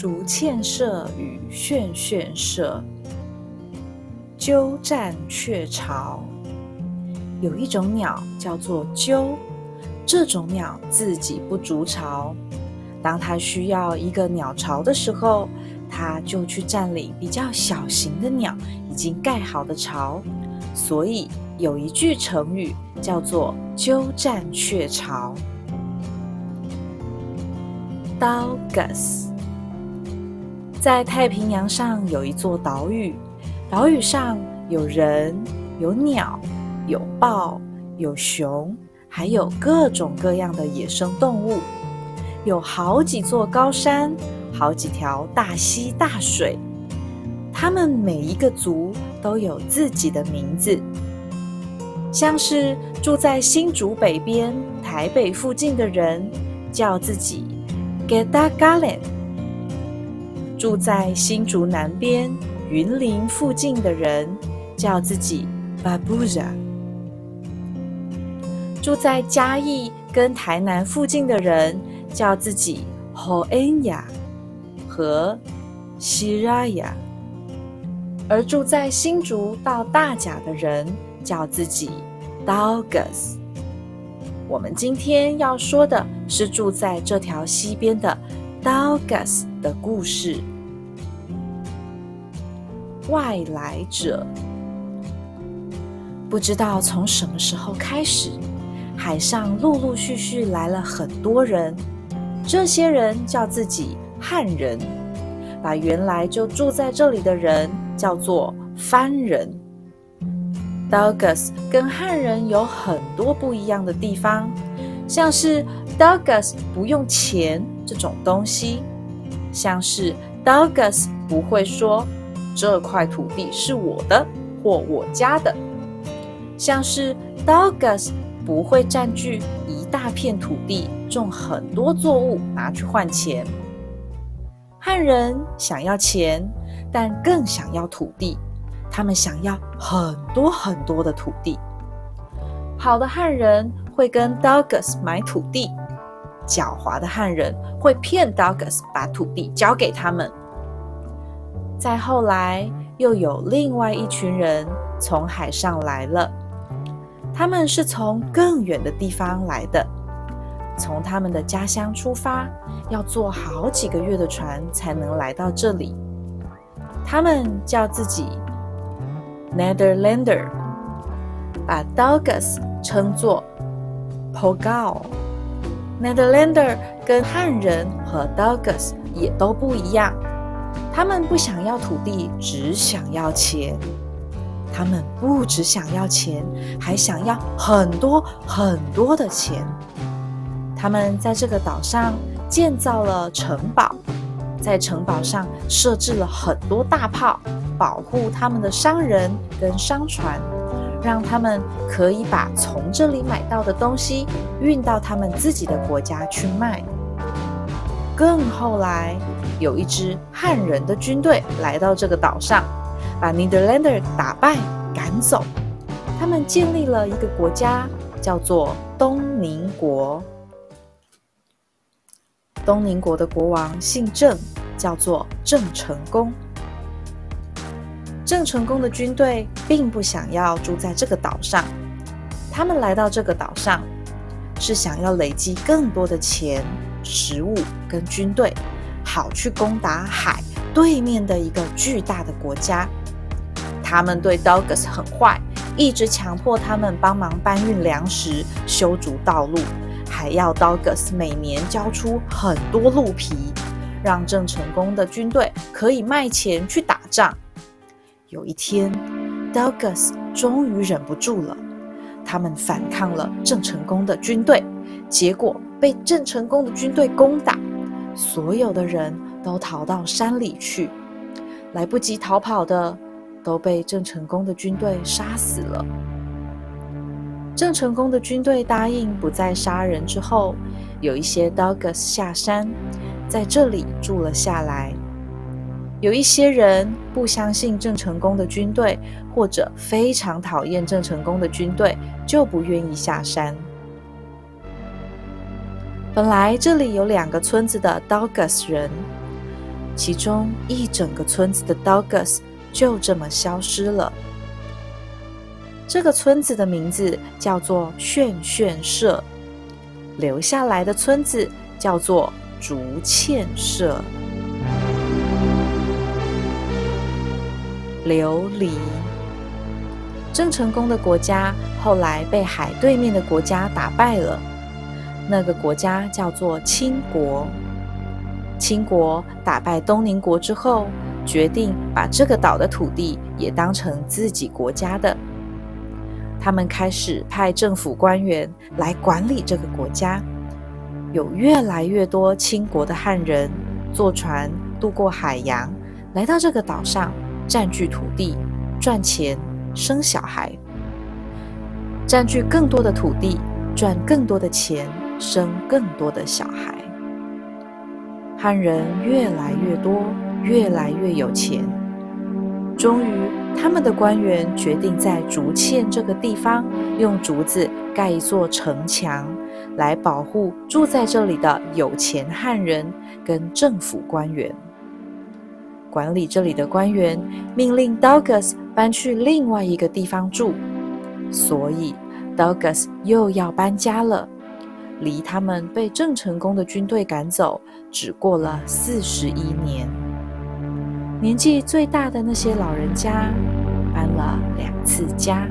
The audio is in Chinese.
竹堑社与炫炫社，鸠占鹊巢。有一种鸟叫做鸠，这种鸟自己不筑巢。当它需要一个鸟巢的时候，它就去占领比较小型的鸟已经盖好的巢。所以有一句成语叫做“鸠占鹊巢”。Douglas 在太平洋上有一座岛屿，岛屿上有人、有鸟、有豹、有熊，还有各种各样的野生动物。有好几座高山，好几条大溪大水。他们每一个族都有自己的名字，像是住在新竹北边、台北附近的人，叫自己。Gedagalan 住在新竹南边、云林附近的人叫自己 Babuza；住在嘉义跟台南附近的人叫自己 Hoenya 和 Shiraya；而住在新竹到大甲的人叫自己 Douglas。我们今天要说的是住在这条溪边的 Douglas 的故事。外来者不知道从什么时候开始，海上陆陆续续来了很多人。这些人叫自己汉人，把原来就住在这里的人叫做番人。Douglas 跟汉人有很多不一样的地方，像是 Douglas 不用钱这种东西，像是 Douglas 不会说这块土地是我的或我家的，像是 Douglas 不会占据一大片土地种很多作物拿去换钱。汉人想要钱，但更想要土地。他们想要很多很多的土地。好的汉人会跟 Douglas 买土地，狡猾的汉人会骗 Douglas 把土地交给他们。再后来，又有另外一群人从海上来了，他们是从更远的地方来的，从他们的家乡出发，要坐好几个月的船才能来到这里。他们叫自己。Netherlander 把 Douglas 称作 Pogal。Netherlander 跟汉人和 Douglas 也都不一样，他们不想要土地，只想要钱。他们不只想要钱，还想要很多很多的钱。他们在这个岛上建造了城堡，在城堡上设置了很多大炮。保护他们的商人跟商船，让他们可以把从这里买到的东西运到他们自己的国家去卖。更后来，有一支汉人的军队来到这个岛上，把 Netherlander 打败赶走。他们建立了一个国家，叫做东宁国。东宁国的国王姓郑，叫做郑成功。郑成功的军队并不想要住在这个岛上，他们来到这个岛上是想要累积更多的钱、食物跟军队，好去攻打海对面的一个巨大的国家。他们对 Douglas 很坏，一直强迫他们帮忙搬运粮食、修筑道路，还要 Douglas 每年交出很多鹿皮，让郑成功的军队可以卖钱去打仗。有一天，Douglas 终于忍不住了，他们反抗了郑成功的军队，结果被郑成功的军队攻打，所有的人都逃到山里去，来不及逃跑的都被郑成功的军队杀死了。郑成功的军队答应不再杀人之后，有一些 Douglas 下山，在这里住了下来。有一些人不相信郑成功的军队，或者非常讨厌郑成功的军队，就不愿意下山。本来这里有两个村子的 Dogus 人，其中一整个村子的 Dogus 就这么消失了。这个村子的名字叫做炫炫社，留下来的村子叫做竹堑社。琉璃，郑成功的国家后来被海对面的国家打败了。那个国家叫做清国。清国打败东宁国之后，决定把这个岛的土地也当成自己国家的。他们开始派政府官员来管理这个国家。有越来越多清国的汉人坐船渡过海洋，来到这个岛上。占据土地，赚钱，生小孩；占据更多的土地，赚更多的钱，生更多的小孩。汉人越来越多，越来越有钱。终于，他们的官员决定在竹堑这个地方用竹子盖一座城墙，来保护住在这里的有钱汉人跟政府官员。管理这里的官员命令 Douglas 搬去另外一个地方住，所以 Douglas 又要搬家了。离他们被郑成功的军队赶走，只过了四十一年。年纪最大的那些老人家搬了两次家。